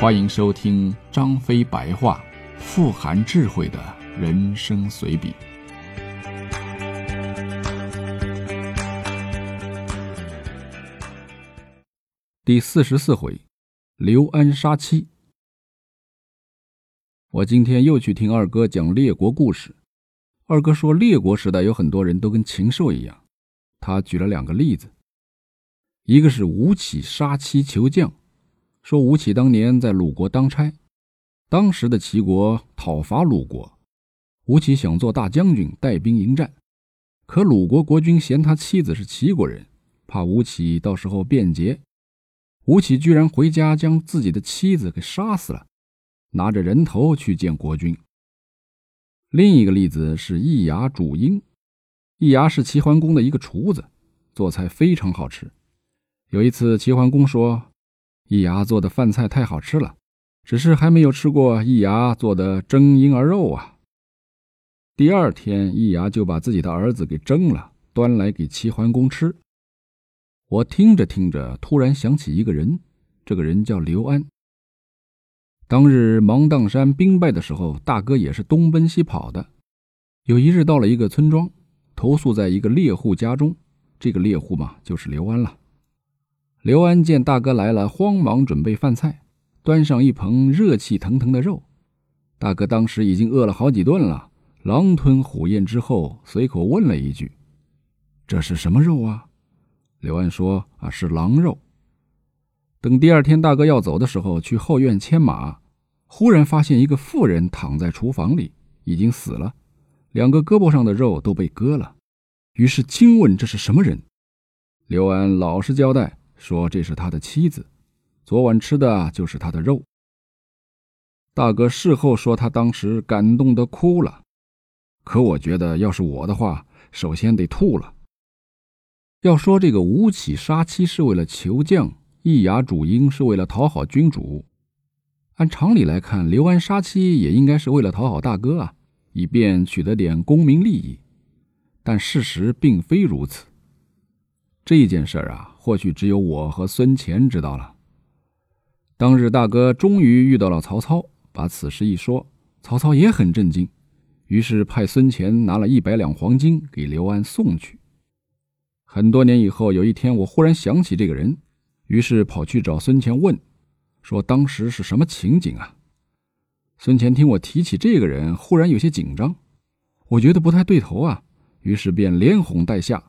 欢迎收听张飞白话，富含智慧的人生随笔。第四十四回，刘安杀妻。我今天又去听二哥讲列国故事。二哥说，列国时代有很多人都跟禽兽一样。他举了两个例子，一个是吴起杀妻求将。说吴起当年在鲁国当差，当时的齐国讨伐鲁国，吴起想做大将军带兵迎战，可鲁国国君嫌他妻子是齐国人，怕吴起到时候变节，吴起居然回家将自己的妻子给杀死了，拿着人头去见国君。另一个例子是易牙煮鹰，易牙是齐桓公的一个厨子，做菜非常好吃。有一次齐桓公说。易牙做的饭菜太好吃了，只是还没有吃过易牙做的蒸婴儿肉啊。第二天，易牙就把自己的儿子给蒸了，端来给齐桓公吃。我听着听着，突然想起一个人，这个人叫刘安。当日芒砀山兵败的时候，大哥也是东奔西跑的。有一日到了一个村庄，投宿在一个猎户家中，这个猎户嘛，就是刘安了。刘安见大哥来了，慌忙准备饭菜，端上一盆热气腾腾的肉。大哥当时已经饿了好几顿了，狼吞虎咽之后，随口问了一句：“这是什么肉啊？”刘安说：“啊，是狼肉。”等第二天大哥要走的时候，去后院牵马，忽然发现一个妇人躺在厨房里，已经死了，两个胳膊上的肉都被割了。于是惊问：“这是什么人？”刘安老实交代。说这是他的妻子，昨晚吃的就是他的肉。大哥事后说他当时感动的哭了，可我觉得要是我的话，首先得吐了。要说这个吴起杀妻是为了求将，易牙煮鹰是为了讨好君主，按常理来看，刘安杀妻也应该是为了讨好大哥啊，以便取得点功名利益。但事实并非如此。这件事儿啊，或许只有我和孙乾知道了。当日大哥终于遇到了曹操，把此事一说，曹操也很震惊，于是派孙乾拿了一百两黄金给刘安送去。很多年以后，有一天我忽然想起这个人，于是跑去找孙乾问，说当时是什么情景啊？孙乾听我提起这个人，忽然有些紧张，我觉得不太对头啊，于是便连哄带吓，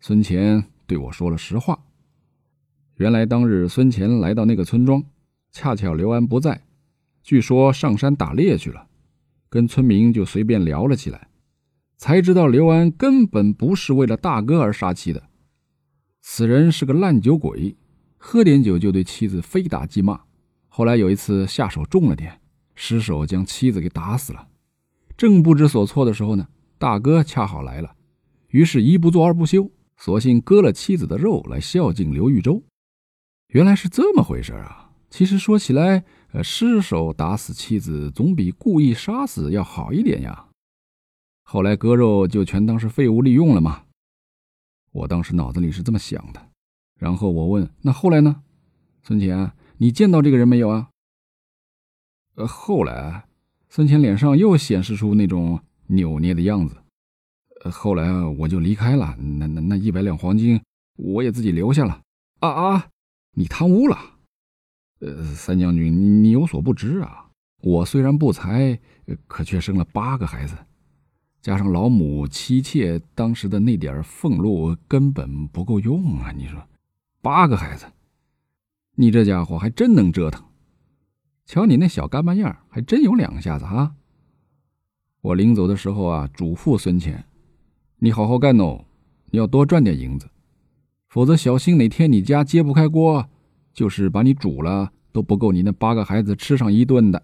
孙乾。对我说了实话。原来当日孙乾来到那个村庄，恰巧刘安不在，据说上山打猎去了，跟村民就随便聊了起来，才知道刘安根本不是为了大哥而杀妻的。此人是个烂酒鬼，喝点酒就对妻子非打即骂。后来有一次下手重了点，失手将妻子给打死了。正不知所措的时候呢，大哥恰好来了，于是一不做二不休。索性割了妻子的肉来孝敬刘豫州，原来是这么回事啊！其实说起来，呃，失手打死妻子总比故意杀死要好一点呀。后来割肉就全当是废物利用了嘛。我当时脑子里是这么想的。然后我问：“那后来呢？”孙乾，你见到这个人没有啊？呃，后来，孙乾脸上又显示出那种扭捏的样子。呃后来我就离开了，那那那一百两黄金我也自己留下了。啊啊！你贪污了？呃，三将军，你你有所不知啊，我虽然不才，可却生了八个孩子，加上老母妻妾当时的那点俸禄根本不够用啊！你说，八个孩子，你这家伙还真能折腾。瞧你那小干巴样，还真有两下子啊！我临走的时候啊，嘱咐孙乾。你好好干哦，你要多赚点银子，否则小心哪天你家揭不开锅，就是把你煮了都不够你那八个孩子吃上一顿的。